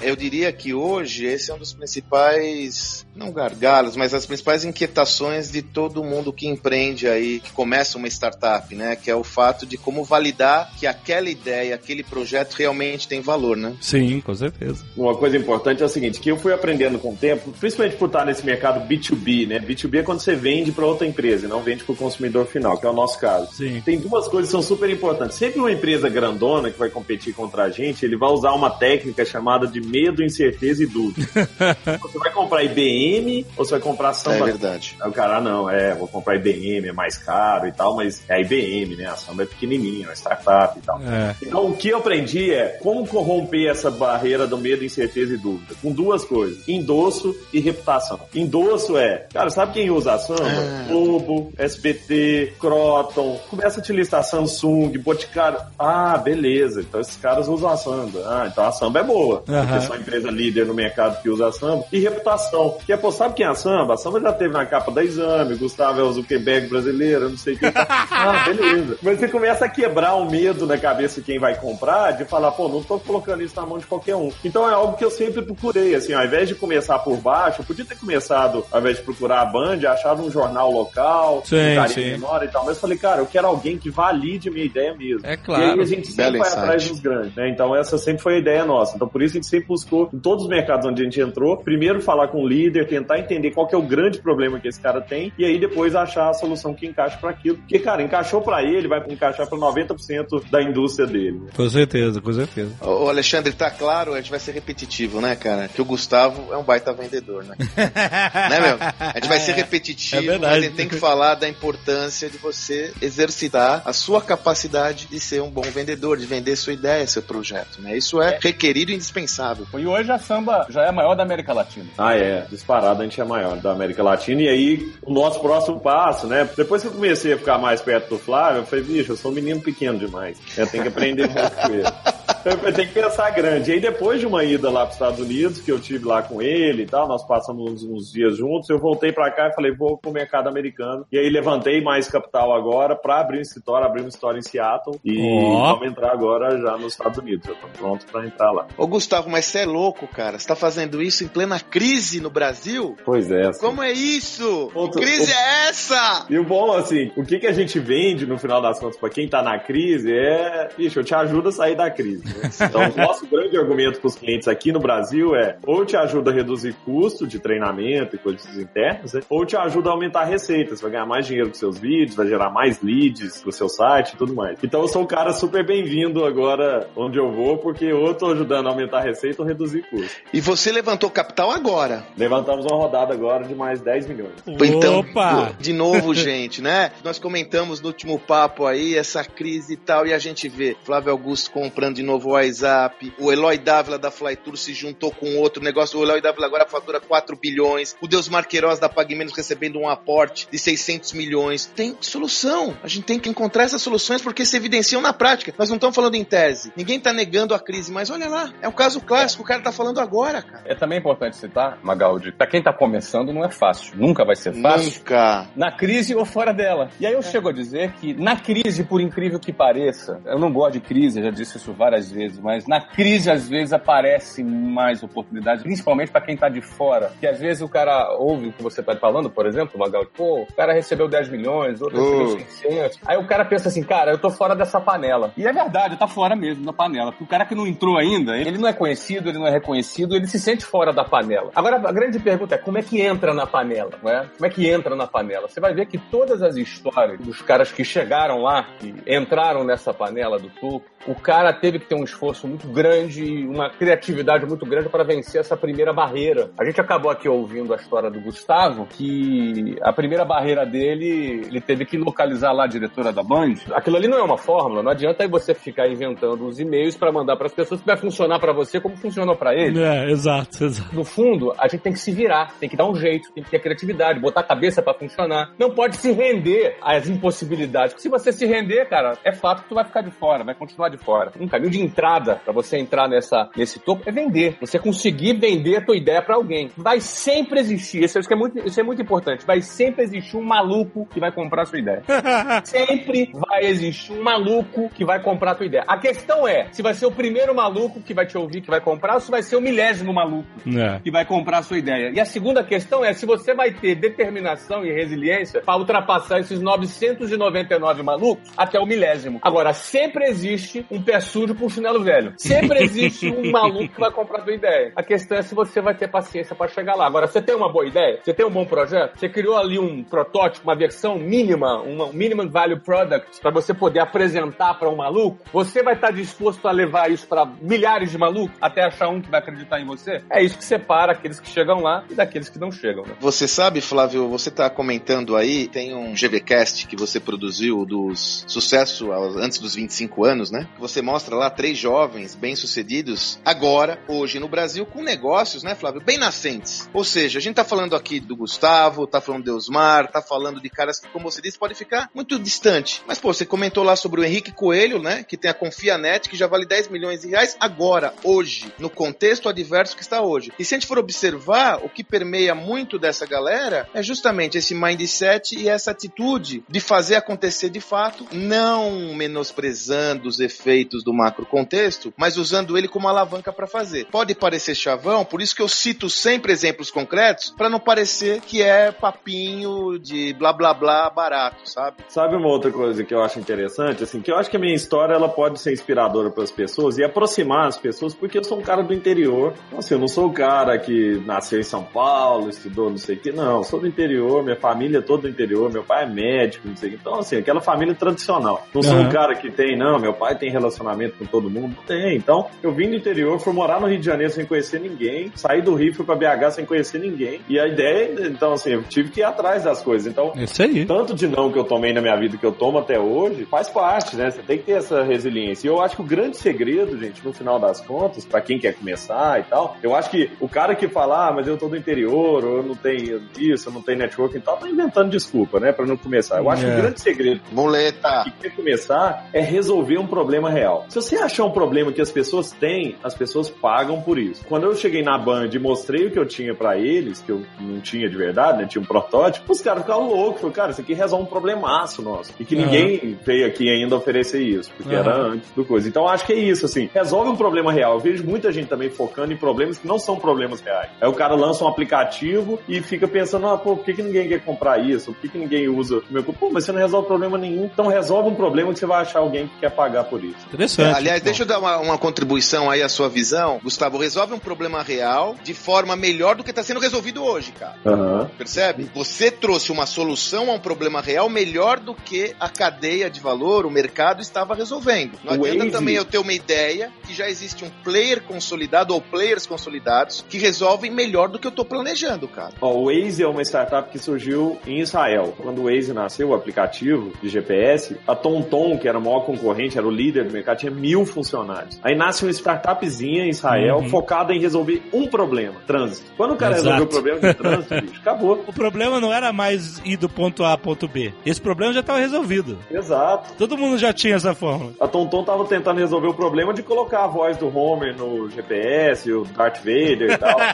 Eu diria que hoje esse é um dos principais, não gargalos, mas as principais inquietações de todo mundo que empreende aí, que começa uma startup, né? Que é o fato de como validar que aquela ideia, aquele projeto realmente tem valor, né? Sim, com certeza. Uma coisa importante é o seguinte, que eu fui aprendendo com o tempo, principalmente por estar nesse mercado B2B, né? B2B é quando você vende para outra empresa, e não vende para o consumidor final, que é o nosso caso. Sim. Tem duas coisas que são super importantes. Sempre uma empresa grandona que vai competir contra a gente, ele vai usar uma técnica chamada de medo, incerteza e dúvida. você vai comprar IBM ou você vai comprar É samba? verdade. Aí o cara, ah, não, é, vou comprar IBM, é mais caro e tal, mas é a IBM, né? A samba é pequenininha, é uma startup e tal. É. Então, o que eu aprendi é como corromper essa barreira do medo, incerteza e dúvida. Com duas coisas: endosso e reputação. Endosso é, cara, sabe quem usa a samba? Ah. Globo, SBT, Croton. Começa a te listar Samsung, Boticário. Ah, beleza. Então esses caras usam a samba. Ah, então a samba é boa. Aham. A empresa líder no mercado que usa a samba. E reputação. Que é, pô, sabe quem é a samba? A samba já teve na capa da Exame, Gustavo é o Zuckerberg brasileiro, não sei o que. ah, beleza. Mas você começa a quebrar o medo na cabeça de quem vai comprar, de falar, pô, não tô colocando isso na mão de qualquer um. Então é algo que eu sempre procurei, assim, ao invés de começar por baixo, eu podia ter começado, ao invés de procurar a Band, achado um jornal local, Sim, um carinho sim. menor e tal. Mas eu falei, cara, eu quero alguém que valide minha ideia mesmo. É claro. E aí a gente sempre Belo vai insight. atrás dos grandes, né? Então essa sempre foi a ideia nossa. Então por isso a gente sempre buscou, em todos os mercados onde a gente entrou, primeiro falar com o líder, tentar entender qual que é o grande problema que esse cara tem, e aí depois achar a solução que encaixa para aquilo. Porque, cara, encaixou para ele, vai encaixar para 90% da indústria dele. Com certeza, com certeza. Ô, Alexandre, tá claro, a gente vai ser repetitivo, né, cara? Que o Gustavo é um baita vendedor, né? né, meu? A gente vai ser É repetitivo, verdade. mas a gente tem que falar da importância de você exercitar a sua capacidade de ser um bom vendedor, de vender sua ideia, seu projeto, né? Isso é requerido e indispensável. E hoje a samba já é a maior da América Latina. Ah, é. Disparado, a gente é maior da América Latina. E aí, o nosso próximo passo, né? Depois que eu comecei a ficar mais perto do Flávio, eu falei, bicho, eu sou um menino pequeno demais. Eu tenho que aprender muito com ele. Eu tenho que pensar grande. E aí, depois de uma ida lá para os Estados Unidos, que eu tive lá com ele e tal, nós passamos uns, dias juntos, eu voltei para cá e falei, vou pro mercado americano. E aí, levantei mais capital agora para abrir um escritório, abrir um escritório em Seattle. E Ó. vamos entrar agora já nos Estados Unidos. Eu tô pronto para entrar lá. Ô, Gustavo, mas você é louco, cara. Você tá fazendo isso em plena crise no Brasil? Pois é. assim. Como é isso? Ponto- Que crise é essa? E o bom, assim, o que, que a gente vende no final das contas pra quem tá na crise é, bicho, eu te ajudo a sair da crise. né? Então, o nosso grande argumento pros clientes aqui no Brasil é ou te ajuda a reduzir custo de treinamento e coisas internas, né? ou te ajuda a aumentar a receita. Você vai ganhar mais dinheiro com seus vídeos, vai gerar mais leads pro seu site e tudo mais. Então, eu sou um cara super bem-vindo agora onde eu vou, porque ou eu tô ajudando a aumentar a receita ou reduzir custo. E você levantou capital agora. Levantamos uma rodada agora de mais 10 milhões. Então, Opa! de novo, gente, né? Nós comentamos no último papo aí essa crise e tal, e a gente vê Flávio Augusto comprando de novo o WhatsApp, o Eloy Dávila da Flytour se juntou com outro negócio, o Eloy Dávila agora fatura 4 bilhões, o Deus Marqueiroz da Pague Menos recebendo um aporte de 600 milhões. Tem solução. A gente tem que encontrar essas soluções porque se evidenciam na prática. Nós não estamos falando em tese. Ninguém tá negando a crise, mas olha lá, é um caso clássico, o cara tá falando agora, cara. É também importante citar, Magaldi, pra quem tá começando não é fácil. Nunca vai ser fácil. Nunca. Na crise ou fora dela. E aí eu chego a dizer que na crise, por incrível que pareça, eu não gosto de crise, eu já disse isso várias vezes, mas na crise às vezes aparece mais oportunidade, principalmente pra quem tá de fora. Que às vezes o cara ouve o que você tá falando, por exemplo, Magaldi, pô, o cara recebeu 10 milhões, outro Oh. recebeu 600. Aí o cara pensa assim, cara, eu tô fora dessa panela. E é verdade, tá fora mesmo da panela. Porque o cara que não entrou ainda, ele não é conhecido, ele não é reconhecido, ele se sente fora da panela. Agora, a grande pergunta é como é que entra na panela, é? Como é que entra na panela? Você vai ver que todas as histórias dos caras que chegaram lá, que entraram nessa panela do topo, o cara teve que ter um esforço muito grande, uma criatividade muito grande para vencer essa primeira barreira. A gente acabou aqui ouvindo a história do Gustavo, que a primeira barreira dele, ele teve que localizar lá a diretora da Band. Aquilo ali não é uma fórmula, não adianta aí você ficar inventando os e-mails para mandar para as pessoas que vai funcionar para você como funcionou para ele. É, exato, exato. No fundo, a gente tem que se virar, tem que dar um jeito, tem que ter criatividade, botar a cabeça pra funcionar. Não pode se render às impossibilidades. Porque se você se render, cara, é fato que tu vai ficar de fora, vai continuar de fora. Um caminho de entrada pra você entrar nessa, nesse topo é vender. Você conseguir vender a tua ideia pra alguém. Vai sempre existir, isso, é muito, isso é muito importante, vai sempre existir um maluco que vai comprar a sua ideia. Sempre vai existir um maluco que vai comprar a tua ideia. A questão é, se vai ser o primeiro maluco que vai te ouvir, que vai comprar, ou se vai ser o milésimo maluco É. que vai comprar a sua ideia. E a segunda questão é se você vai ter determinação e resiliência para ultrapassar esses 999 malucos até o milésimo. Agora, sempre existe um pé sujo com um chinelo velho. Sempre existe um maluco que vai comprar a tua ideia. A questão é se você vai ter paciência para chegar lá. Agora, você tem uma boa ideia? Você tem um bom projeto? Você criou ali um protótipo, uma versão mínima, uma, um minimum value product para você poder apresentar para um maluco? Você vai estar disposto a levar isso para milhares de malucos até achar um que vai acreditar em você? É isso que separa aqueles que chegam lá e daqueles que não chegam. Né? Você sabe, Flávio, você tá comentando aí, tem um GVCast que você produziu dos sucesso antes dos 25 anos, né? Você mostra lá três jovens bem-sucedidos agora, hoje no Brasil, com negócios, né, Flávio? Bem nascentes. Ou seja, a gente tá falando aqui do Gustavo, tá falando do Eusmar, tá falando de caras que, como você disse, pode ficar muito distante. Mas, pô, você comentou lá sobre o Henrique Coelho, né? Que tem a Confianet, que já vale 10 milhões de reais agora, hoje, no contexto adverso que está hoje. E se a gente for observar, o que permeia muito dessa galera é justamente esse mindset e essa atitude de fazer acontecer de fato, não menosprezando os efeitos do macro contexto, mas usando ele como alavanca para fazer. Pode parecer chavão, por isso que eu cito sempre exemplos concretos, para não parecer que é papinho de blá blá blá barato, sabe? Sabe uma outra coisa que eu acho interessante? Assim, que eu acho que a minha história ela pode ser inspiradora para as pessoas e aproximar as pessoas, porque eu sou um cara do interior. Então, assim, eu não sou o cara que nasceu em São Paulo, estudou não sei o que, não. Sou do interior, minha família é toda do interior, meu pai é médico, não sei o que. Então, assim, aquela família tradicional. Não sou Uhum. um cara que tem, não, meu pai tem relacionamento com todo mundo. Não tem. Então, eu vim do interior, fui morar no Rio de Janeiro sem conhecer ninguém, saí do Rio, fui pra BH sem conhecer ninguém. E a ideia, então, assim, eu tive que ir atrás das coisas. Então, Isso aí. tanto de não que eu tomei na minha vida que eu tomo até hoje, faz parte, né? Você tem que ter essa resiliência. E eu acho que o grande segredo, gente, no final das contas, pra quem quer começar e tal, eu acho que o cara que fala, ah, mas eu tô do interior, ou eu não tenho isso, eu não tenho network e tal, tá inventando desculpa, né, pra não começar. Eu acho que É. o grande segredo Muleta. que quer começar é resolver um problema real. Se você achar um problema que as pessoas têm, as pessoas pagam por isso. Quando eu cheguei na Band e mostrei o que eu tinha pra eles, que eu não tinha de verdade, né? Tinha um protótipo, os caras ficaram loucos. Falaram, cara, isso aqui resolve um problemaço nosso. E que Aham. ninguém veio aqui ainda oferecer isso, porque Aham. era antes do coisa. Então acho que é isso, assim. Resolve um problema real. Eu vejo muita gente também focando em problemas que não são problemas reais. Aí o cara lança um aplicativo e fica pensando, ah, pô, por que, que ninguém quer comprar isso? Por que, que ninguém usa o meu? Pô, mas você não resolve problema nenhum. Então resolve um problema que você vai achar alguém que quer pagar por isso. Interessante. Aliás, deixa eu dar uma, uma contribuição aí à sua visão. Gustavo, resolve um problema real de forma melhor do que está sendo resolvido hoje, cara. Aham. Percebe? Você trouxe uma solução a um problema real melhor do que a cadeia de valor, o mercado estava resolvendo. Não O adianta Waze- também eu ter uma ideia que já existe um player consolidado ou players consolidados que resolvem melhor do que eu tô planejando, cara. Ó, o Waze é uma startup que surgiu em Israel. Quando o Waze nasceu, o aplicativo de GPS, a TomTom, que era o maior concorrente, era o líder do mercado, tinha mil funcionários. Aí nasce uma startupzinha em Israel Uhum. focada em resolver um problema, trânsito. Quando o cara Exato. resolveu o problema de trânsito, bicho, acabou. O problema não era mais ir do ponto A ao ponto B. Esse problema já estava resolvido. Exato. Todo mundo já tinha essa fórmula. A TomTom tava tentando resolver o problema de colocar a voz do Homer no GPS, o Darth Vader e tal.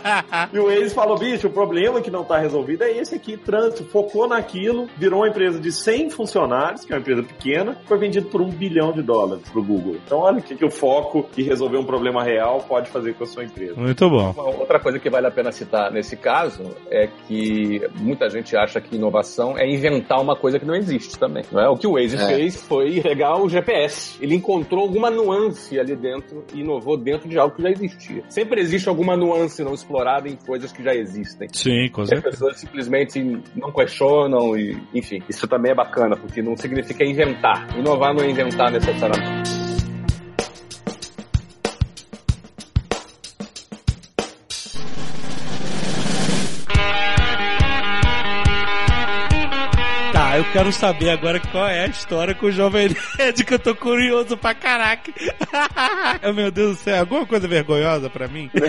E o Waze falou, bicho, o problema que não tá resolvido é esse aqui, trânsito. Focou naquilo, virou uma empresa de 100 funcionários, que é uma empresa pequena, foi vendido por um bilhão de dólares pro Google. Então olha o que, que o foco e resolver um problema real pode fazer com a sua empresa. Muito bom. Uma outra coisa que vale a pena citar nesse caso é que muita gente acha que inovação é inventar uma coisa que não existe também. Não é? O que o Waze É. fez foi regar o GPS. Ele encontrou alguma nuance ali dentro e inovou dentro de algo que já existia. Sempre existe alguma nuance não explorada em coisas que já existem. Sim, com E as certeza. pessoas simplesmente não questionam e, enfim, isso também é bacana, porque não significa inventar. Inovar não é inventar necessariamente. Tá, eu quero saber agora qual é a história com o Jovem Nerd, que eu tô curioso pra caraca. Oh, meu Deus do céu, alguma coisa vergonhosa pra mim?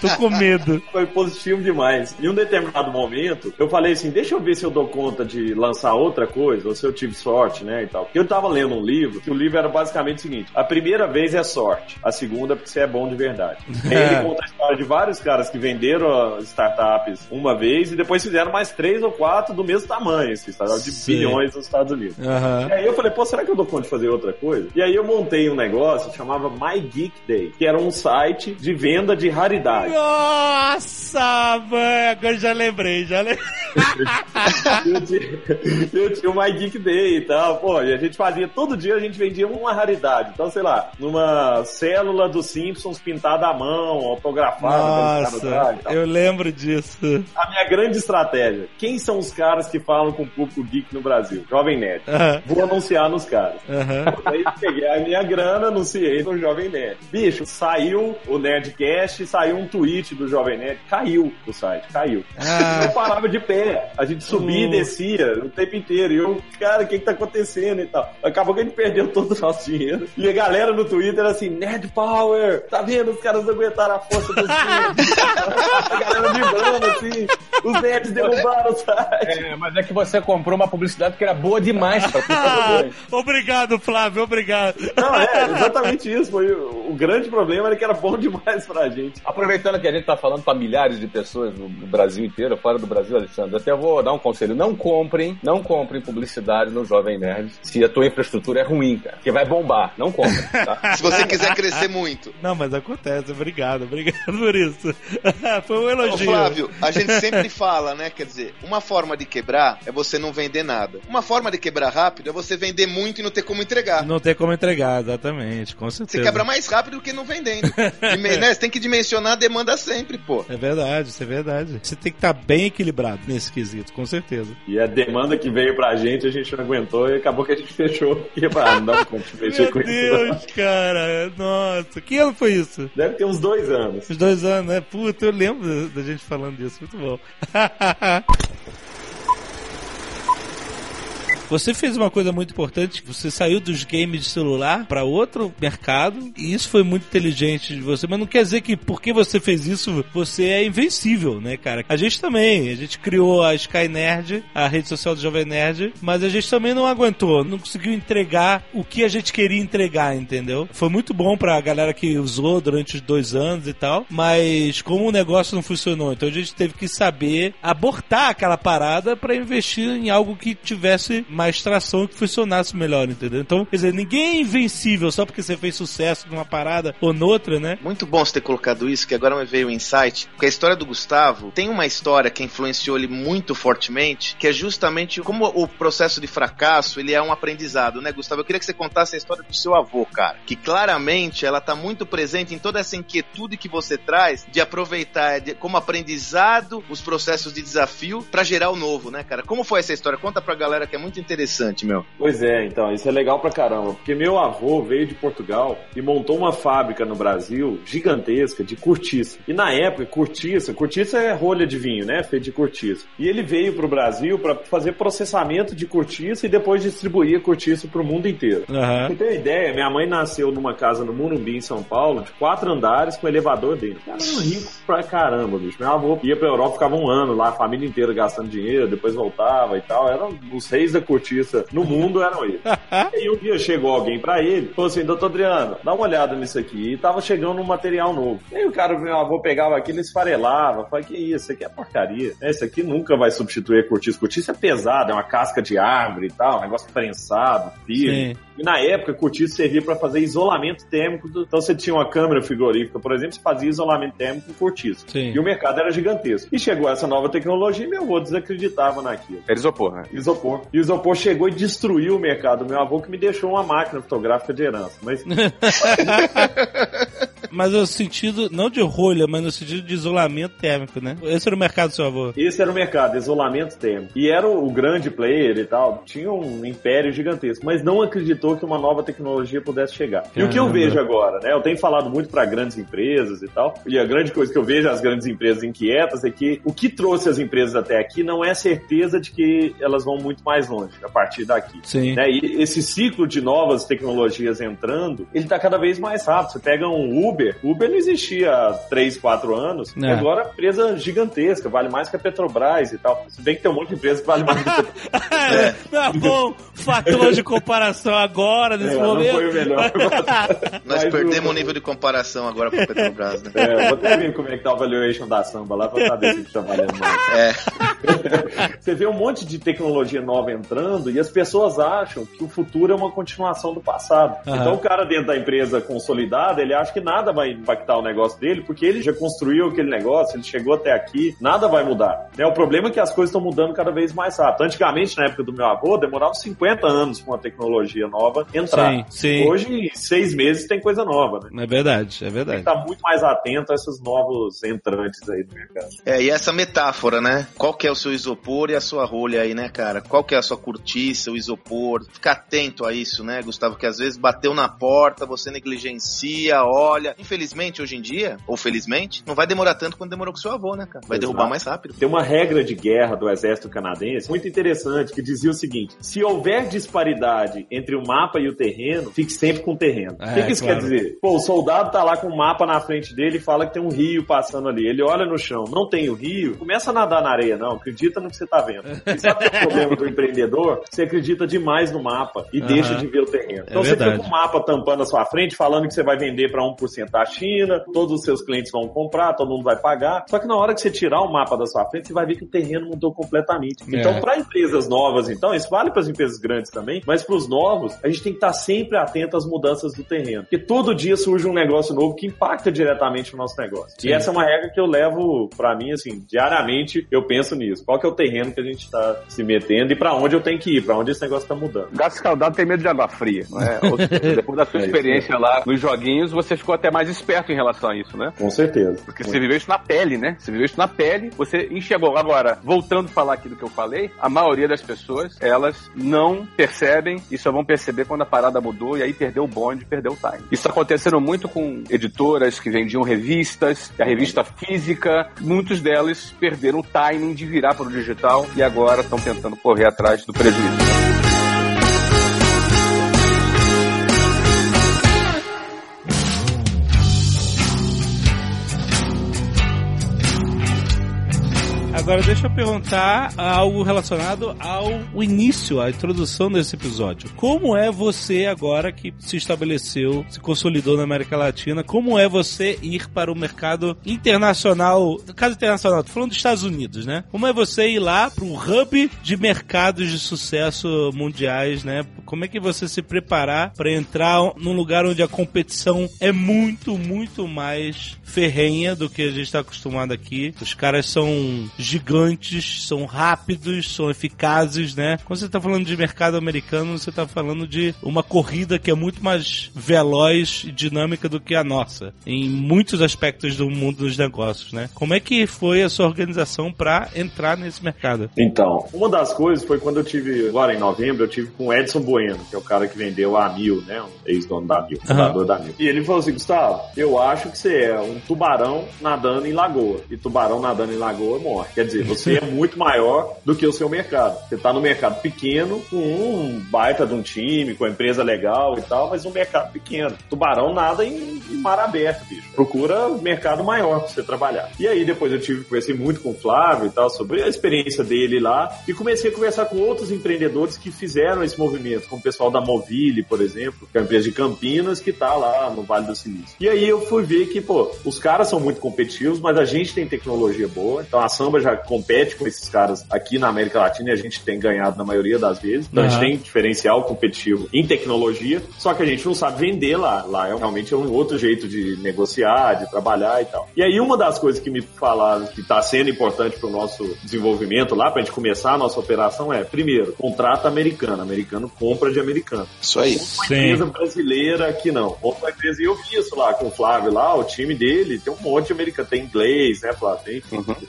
tô com medo. Foi positivo demais. Em um determinado momento, eu falei assim, deixa eu ver se eu dou conta de lançar outra coisa, ou se eu tive sorte, né, e tal. Porque eu tava lendo um livro, que o livro era basicamente o seguinte, a primeira vez é sorte, a segunda é porque você é bom de verdade. Aí ele conta a história de vários caras que venderam startups uma vez e depois fizeram mais três ou quatro do mesmo tamanho, assim, sabe? De Sim. bilhões nos Estados Unidos. Aham. E aí eu falei, pô, será que eu dou conta de fazer outra coisa? E aí eu montei um negócio que chamava My Geek Day, que era um site de venda de raridade. Nossa, mãe, agora já lembrei, já lembrei. eu, tinha, eu tinha o My Geek Day e tal, pô, e a gente fazia, todo dia a gente vendia uma raridade. Então, sei lá, numa célula dos Simpsons pintada à mão, autografada Nossa, eu lembro disso. A minha grande estratégia, quem são os caras que falam com o público geek no Brasil? Jovem Nerd. Vou anunciar nos caras. Aí peguei a minha grana, anunciei no Jovem Nerd. Bicho, saiu o Nerdcast, saiu um tweet do Jovem Nerd, caiu o site, caiu. Ah. Não parava de pé. A gente subia Hum. e descia o tempo inteiro. E eu, cara, o que que tá acontecendo e tal? Acabou que a gente perdeu todo o nosso dinheiro. E a galera no Twitter assim, Nerd Power, tá vendo? Os caras não aguentaram a força dos a galera vibrando assim, os nerds derrubaram o site. É, mas é que você comprou uma publicidade que era boa demais pra Ah, obrigado, Flávio, obrigado. Não, é, exatamente isso. Foi, o, grande problema era que era bom demais pra gente. Aproveitando que a gente tá falando pra milhares de pessoas no Brasil inteiro, fora do Brasil, Alexandre, até vou dar um conselho. Não comprem, não comprem publicidade no Jovem Nerd se a tua infraestrutura é ruim, cara. Que vai bombar. Não comprem, tá? Se você quiser crescer muito. Não, mas acontece, obrigado, obrigado por isso. Foi um Ô, elogio. Flávio, a gente sempre fala, né? Quer dizer, uma forma de quebrar é você não vender nada. Uma forma de quebrar rápido é você vender muito e não ter como entregar. Não tem como entregar, exatamente, com certeza. Você quebra mais rápido do que não vendendo. Dime- né? Você tem que dimensionar a demanda sempre, pô. É verdade, isso é verdade. Você tem que estar bem equilibrado nesse quesito, com certeza. E a demanda que veio pra gente, a gente não aguentou e acabou que a gente fechou. Porque, ah, não dá conta de mexer Meu com isso. não. Deus, cara, nossa. Que ano foi isso? Deve ter uns dois anos. Os dois anos, né? Puta, eu lembro da gente falando disso, muito bom. Você fez uma coisa muito importante, você saiu dos games de celular para outro mercado, e isso foi muito inteligente de você, mas não quer dizer que porque você fez isso, você é invencível, né, cara? A gente também, a gente criou a Sky Nerd, a rede social do Jovem Nerd, mas a gente também não aguentou, não conseguiu entregar o que a gente queria entregar, entendeu? Foi muito bom pra galera que usou durante os dois anos e tal, mas como o negócio não funcionou, então a gente teve que saber abortar aquela parada pra investir em algo que tivesse mais tração que funcionasse melhor, entendeu? Então, quer dizer, ninguém é invencível só porque você fez sucesso numa parada ou noutra, né? Muito bom você ter colocado isso, que agora me veio o insight. Porque a história do Gustavo tem uma história que influenciou ele muito fortemente, que é justamente como o processo de fracasso, ele é um aprendizado, né, Gustavo? Eu queria que você contasse a história do seu avô, cara. Que claramente ela tá muito presente em toda essa inquietude que você traz de aproveitar de- como aprendizado os processos de desafio pra gerar o novo, né, cara? Como foi essa história? Conta pra galera que é muito interessante, meu. Pois é, então, isso é legal pra caramba, porque meu avô veio de Portugal e montou uma fábrica no Brasil gigantesca de cortiça. E na época, cortiça, cortiça é rolha de vinho, né? Feito de cortiça. E ele veio pro Brasil pra fazer processamento de cortiça e depois distribuir a cortiça pro mundo inteiro. Pra Aham. você ter uma ideia, minha mãe nasceu numa casa no Morumbi, em São Paulo, de quatro andares com elevador dentro. Cara, era um rico pra caramba, bicho. Meu avô ia pra Europa, ficava um ano lá, a família inteira gastando dinheiro, depois voltava e tal. Eram os reis da cortiça no mundo, eram eles. E um dia chegou alguém pra ele, falou assim, doutor Adriano, dá uma olhada nisso aqui. E tava chegando um material novo. E aí o cara, meu avô, pegava aquilo e esfarelava. Falei, que isso, isso aqui é porcaria. Esse aqui nunca vai substituir a cortiça. Cortiça é pesada, é uma casca de árvore e tal, um negócio prensado, firme. Sim. E na época, cortiça servia para fazer isolamento térmico. do- Então você tinha uma câmera frigorífica, por exemplo, você fazia isolamento térmico com cortiça. Sim. E o mercado era gigantesco. E chegou essa nova tecnologia e meu avô desacreditava naquilo. Era isopor, né? Isopor. E o isopor chegou e destruiu o mercado. Meu avô que me deixou uma máquina fotográfica de herança. Mas Mas no sentido, não de rolha, mas no sentido de isolamento térmico, né? Esse era o mercado do seu avô. esse era o mercado, isolamento térmico. E era o, grande player e tal. Tinha um império gigantesco. Mas não acreditou que uma nova tecnologia pudesse chegar. E o que eu Caramba. vejo agora, né? Eu tenho falado muito para grandes empresas e tal. E a grande coisa que eu vejo as grandes empresas inquietas é que o que trouxe as empresas até aqui não é certeza de que elas vão muito mais longe a partir daqui. Sim. Né? E esse ciclo de novas tecnologias entrando, ele tá cada vez mais rápido. Você pega um Uber, Uber não existia há 3, 4 anos, É. e agora é uma empresa gigantesca, vale mais que a Petrobras e tal. Se bem que tem um monte de empresa que vale mais que a Petrobras. É, tá bom, fator de comparação agora, nesse É, não momento. foi o melhor. Nós Mas perdemos o- o nível de comparação agora com a Petrobras, né? É, vou até ver como é que tá o valuation da samba lá pra saber se tá valendo mais. É. Você vê um monte de tecnologia nova entrando e as pessoas acham que o futuro é uma continuação do passado. Aham. Então o cara dentro da empresa consolidada, ele acha que nada vai impactar o negócio dele, porque ele já construiu aquele negócio, ele chegou até aqui, nada vai mudar. Né? O problema é que as coisas estão mudando cada vez mais rápido. Antigamente, na época do meu avô, demorava 50 anos para uma tecnologia nova entrar. Sim, sim. Hoje, em seis meses, tem coisa nova, né? É verdade, é Tem verdade. que estar muito mais atento a esses novos entrantes aí no mercado. É, e essa metáfora, né? Qual que é o seu isopor e a sua rolha aí, né, cara? Qual que é a sua cortiça, o isopor? Fica atento a isso, né, Gustavo? Que às vezes bateu na porta, você negligencia, olha. Infelizmente, hoje em dia, ou felizmente, não vai demorar tanto quanto demorou com seu avô, né, cara? Vai Exato. derrubar mais rápido. Tem uma regra de guerra do exército canadense muito interessante que dizia o seguinte: se houver disparidade entre o mapa e o terreno, fique sempre com o terreno. É, o que, que isso claro. quer dizer? Pô, o soldado tá lá com o mapa na frente dele e fala que tem um rio passando ali. Ele olha no chão, não tem o rio, começa a nadar na areia, não. Acredita no que você tá vendo. E sabe o problema do empreendedor? Você acredita demais no mapa e Aham. deixa de ver o terreno. Então É você verdade. fica com o mapa tampando a sua frente, falando que você vai vender para 1% da China, todos os seus clientes vão comprar, todo mundo vai pagar. Só que na hora que você tirar o mapa da sua frente, você vai ver que o terreno mudou completamente. É. Então, para empresas novas, então, isso vale para as empresas grandes também, mas para os novos, a gente tem que estar sempre atento às mudanças do terreno. Porque todo dia surge um negócio novo que impacta diretamente o nosso negócio. Sim. E essa é uma regra que eu levo para mim, assim, diariamente eu penso nisso. Qual que é o terreno que a gente está se metendo e para onde eu tenho que ir, para onde esse negócio está mudando. Gato escaldado tem medo de água fria, não é? Seja, depois da sua É isso experiência lá nos joguinhos, você ficou até mais esperto em relação a isso, né? Com certeza. Porque você viveu isso na pele, né? Você viveu isso na pele, você enxergou. Agora, voltando a falar aqui do que eu falei, a maioria das pessoas, elas não percebem e só vão perceber quando a parada mudou e aí perdeu o bonde, perdeu o time. Isso tá acontecendo muito com editoras que vendiam revistas, a revista física, muitos delas perderam o timing de virar para o digital e agora estão tentando correr atrás do prejuízo. Agora deixa eu perguntar algo relacionado ao início, à introdução desse episódio. Como é você agora que se estabeleceu, se consolidou na América Latina, como é você ir para o mercado internacional, caso internacional, tô falando dos Estados Unidos, né? Como é você ir lá para o hub de mercados de sucesso mundiais, né? Como é que você se preparar para entrar num lugar onde a competição é muito, muito mais ferrenha do que a gente está acostumado aqui. Os caras são gigantes, são rápidos, são eficazes, né? Quando você está falando de mercado americano, você está falando de uma corrida que é muito mais veloz e dinâmica do que a nossa, em muitos aspectos do mundo dos negócios, né? Como é que foi a sua organização para entrar nesse mercado? Então, uma das coisas foi quando eu tive, agora em novembro, eu tive com o Edson Bueno, que é o cara que vendeu a Mil, né? Um ex-dono da Mil, fundador da Mil. E ele falou assim, Gustavo, eu acho que você é um tubarão nadando em lagoa. E tubarão nadando em lagoa morre. Quer dizer, você é muito maior do que o seu mercado. Você tá no mercado pequeno, com um baita de um time, com uma empresa legal e tal, mas um mercado pequeno. Tubarão nada em, em mar aberto, bicho. Procura mercado maior pra você trabalhar. E aí depois eu tive, conversei muito com o Flávio e tal, sobre a experiência dele lá, e comecei a conversar com outros empreendedores que fizeram esse movimento, como o pessoal da Movile, por exemplo, que é uma empresa de Campinas que tá lá no Vale do Silício. E aí eu fui ver que, pô, os caras são muito competitivos, mas a gente tem tecnologia boa, então a Samba já compete com esses caras aqui na América Latina e a gente tem ganhado na maioria das vezes. Então a Aham. gente tem diferencial competitivo em tecnologia, só que a gente não sabe vender lá. Lá é realmente um outro jeito de negociar, de trabalhar e tal. E aí uma das coisas que me falaram que está sendo importante para o nosso desenvolvimento lá, para a gente começar a nossa operação é, primeiro, contrato americano. Americano compra de americano. Isso aí. Uma empresa brasileira aqui não. Outra empresa, e eu vi isso lá com o Flávio lá, o time dele tem um monte de americano, tem inglês, né, Flávio? Tem,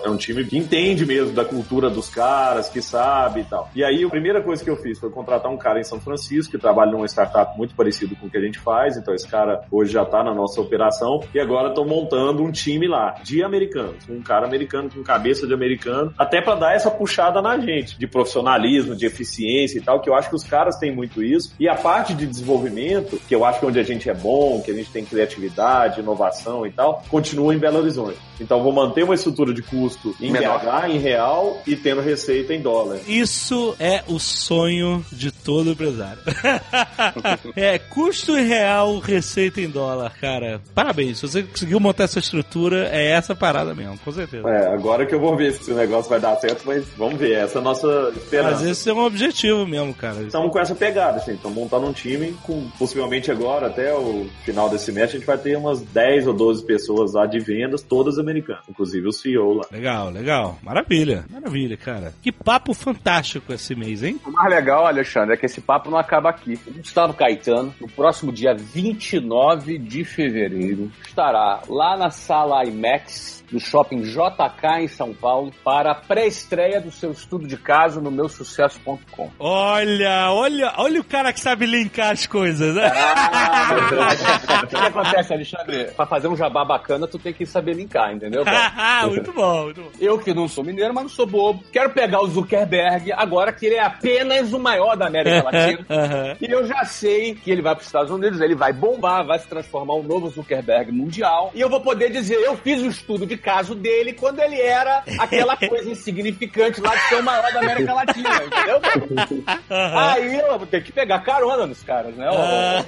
É um time que entende mesmo da cultura dos caras, que sabe e tal. E aí a primeira coisa que eu fiz foi contratar um cara em São Francisco, que trabalha numa startup muito parecido com o que a gente faz, então esse cara hoje já tá na nossa operação, e agora estão montando um time lá, de americanos, um cara americano com cabeça de americano, até para dar essa puxada na gente, de profissionalismo, de eficiência e tal, que eu acho que os caras têm muito isso, e a parte de desenvolvimento, que eu acho que é onde a gente é bom, que a gente tem criatividade, inovação e tal, continua em Belo Horizonte. Então vou manter uma estrutura de custo em Menor. Pagar em real e tendo receita em dólar. Isso é o sonho de todo empresário. é, custo real, receita em dólar, cara. Parabéns, se você conseguiu montar essa estrutura, é essa parada mesmo, com certeza. É, agora que eu vou ver se o negócio vai dar certo, mas vamos ver, essa é a nossa esperança. Mas esse é um objetivo mesmo, cara. Estamos com essa pegada, assim, estamos montando um time com, possivelmente agora, até o final desse mês, a gente vai ter umas 10 ou 12 pessoas lá de vendas, todas americanas, inclusive o CEO lá. Legal, legal. Maravilha, maravilha, cara. Que papo fantástico esse mês, hein? O mais legal, Alexandre, é que esse papo não acaba aqui. O Gustavo Caetano, no próximo dia 29 de fevereiro, estará lá na sala IMAX do shopping JK em São Paulo para a pré-estreia do seu estudo de caso no meu sucesso.com. Olha, olha, olha o cara que sabe linkar as coisas, né? o que acontece, Alexandre? Para fazer um jabá bacana, tu tem que saber linkar, entendeu? muito bom, muito bom. Eu que não sou mineiro, mas não sou bobo. Quero pegar o Zuckerberg agora que ele é apenas o maior da América Latina. Aham. E eu já sei que ele vai para os Estados Unidos, ele vai bombar, vai se transformar um novo Zuckerberg mundial. E eu vou poder dizer, eu fiz o estudo de caso dele quando ele era aquela coisa insignificante lá de ser o maior da América Latina, entendeu? Aham. Aí eu vou ter que pegar carona nos caras, né? Aham.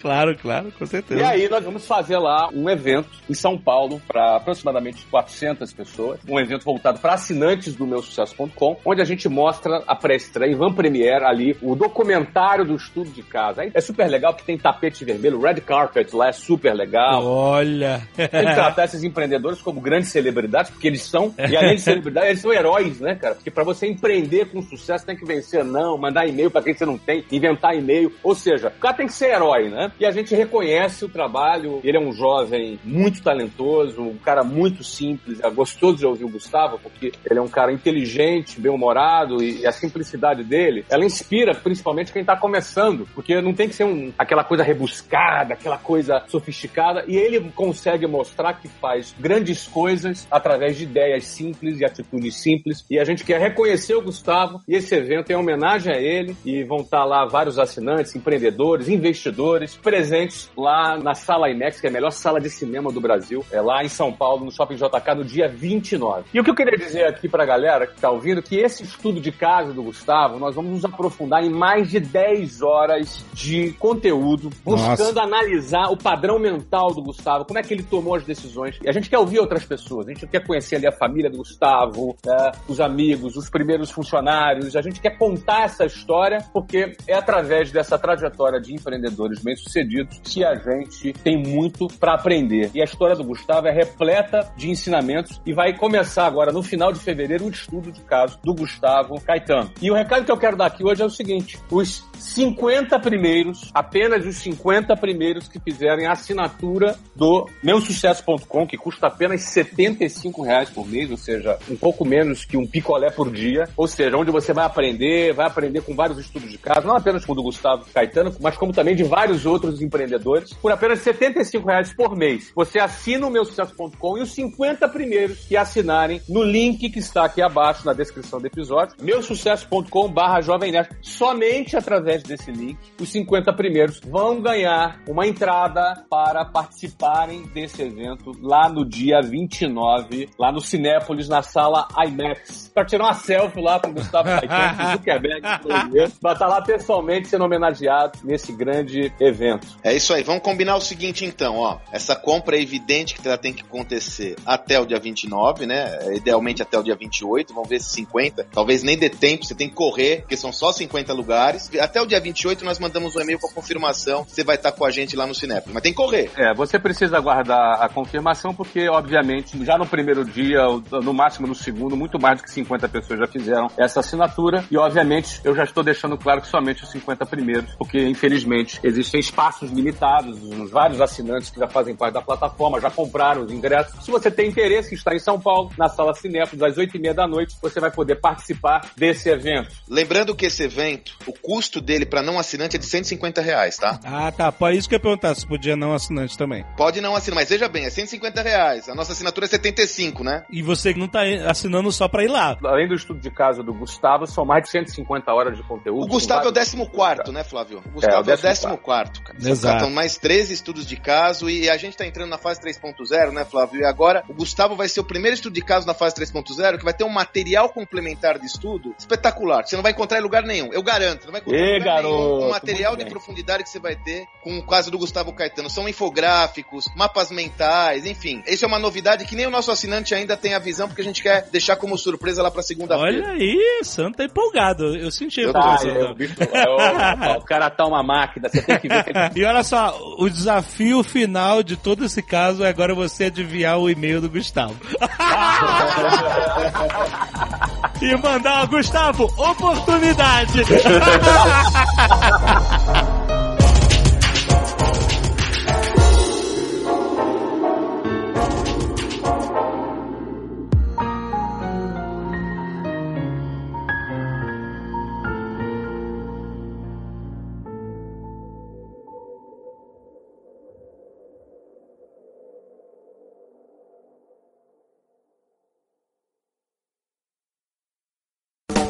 Claro, claro, com certeza. E aí nós vamos fazer lá um evento em São Paulo para aproximadamente 400 pessoas, um evento voltado para assinantes do meu sucesso.com, onde a gente mostra a pré-estreia, Van Premiere ali, o documentário do estudo de casa. Aí É super legal porque tem tapete vermelho, red carpet lá é super legal. Olha. Tem que tratar esses empreendedores como grandes celebridades, porque eles são, e além de celebridade, eles são heróis, né, cara? Porque pra você empreender com sucesso, tem que vencer não, mandar e-mail pra quem você não tem, inventar e-mail. Ou seja, o cara tem que ser herói, né? E a gente reconhece o trabalho. Ele é um jovem muito talentoso, um cara muito simples. É gostoso de ouvir o Gustavo, porque ele é um cara inteligente, bem-humorado, e a simplicidade dele, ela inspira principalmente quem tá começando, porque não tem que ser um, aquela coisa rebuscada, aquela coisa sofisticada, e ele consegue mostrar que faz grandes coisas através de ideias simples e atitudes simples. E a gente quer reconhecer o Gustavo, e esse evento é em homenagem a ele, e vão estar lá vários assinantes, empreendedores, investidores, presentes lá na Sala IMAX, que é a melhor sala de cinema do Brasil, é lá em São Paulo, no Shopping JK, no dia 29. E o que eu queria dizer aqui pra galera que tá ouvindo, que esse estudo de caso do Gustavo, nós vamos nos aprofundar em mais de 10 horas de conteúdo, buscando analisar o padrão mental do Gustavo, como é que ele tomou as decisões. E a gente quer ouvir outras pessoas, a gente quer conhecer ali a família do Gustavo, né, os amigos, os primeiros funcionários, a gente quer contar essa história, porque é através dessa trajetória de empreendedores bem-sucedidos que a gente tem muito para aprender. E a história do Gustavo é repleta de ensinamentos e vai começar agora, no final de fevereiro, o estudo de caso do Gustavo Caetano. E o recado que eu quero dar aqui hoje é o seguinte: os 50 primeiros, apenas os 50 primeiros que fizerem a assinatura do meusucesso.com, que custa apenas 75 reais por mês, ou seja, um pouco menos que um picolé por dia, ou seja, onde você vai aprender, vai aprender com vários estudos de caso, não apenas com o do Gustavo Caetano, mas como também de vários outros empreendedores, por apenas 75 reais por mês. Você assina o meusucesso.com e os 50 primeiros que assinarem no link que está aqui abaixo na descrição do episódio, meusucesso.com barra Jovem Nerd. Somente através desse link, os 50 primeiros vão ganhar uma entrada para participarem desse evento lá no dia 29, lá no Cinépolis, na sala IMAX, para tirar uma selfie lá com o Gustavo Caetano, com o Zuckerberg, vai estar lá pessoalmente sendo homenageado nesse grande evento. É isso aí, vamos combinar o seguinte então, ó. Essa compra é evidente que ela tem que acontecer até o dia 29, né? Idealmente até o dia 28, vamos ver se 50. Talvez nem dê tempo, você tem que correr, porque são só 50 lugares. Até o dia 28 nós mandamos um e-mail com a confirmação você vai estar com a gente lá no Cinépolis. Mas tem que correr. É, você precisa aguardar a confirmação, porque, obviamente, já no primeiro dia, no máximo no segundo, muito mais do que 50 pessoas já fizeram essa assinatura. E, obviamente, eu já estou deixando claro que somente os 50 primeiros, porque, infelizmente, existem espaços limitados, os vários assinantes que já fazem parte da plataforma, já compraram os ingressos. Se você tem interesse em estar em São Paulo, na sala Cinépolis, às 8h30 da noite, você vai poder participar desse evento. Lembrando que esse evento, o custo dele para não assinante é de 150 reais, tá? Ah, tá. Por isso que eu ia perguntar se podia não assinante também. Pode não assinar, mas veja bem, é 150 reais. A nossa assinatura é 75, né? E você não tá assinando só pra ir lá. Além do estudo de caso do Gustavo, são mais de 150 horas de conteúdo. O Gustavo é o com vários- 14, né, Flávio? O Gustavo é, É, o o 14, cara. Exato. São mais 13 estudos de caso e a gente tá entrando na fase 3.0, né, Flávio? E agora o Gustavo vai ser ser o primeiro estudo de caso na fase 3.0 que vai ter um material complementar de estudo espetacular. Você não vai encontrar em lugar nenhum. Eu garanto. Não vai encontrar em lugar nenhum garoto, um material muito de profundidade que você vai ter com o caso do Gustavo Caetano. São infográficos, mapas mentais, enfim. Isso é uma novidade que nem o nosso assinante ainda tem a visão, porque a gente quer deixar como surpresa lá pra segunda-feira. Olha aí, Santo tá empolgado. Eu senti a Tá, é, o, bicho, é, o, o cara tá uma máquina, você tem que ver que ele E olha só, o desafio final de todo esse caso é agora você adivinhar o e-mail do Gustavo. E mandar, Gustavo, oportunidade!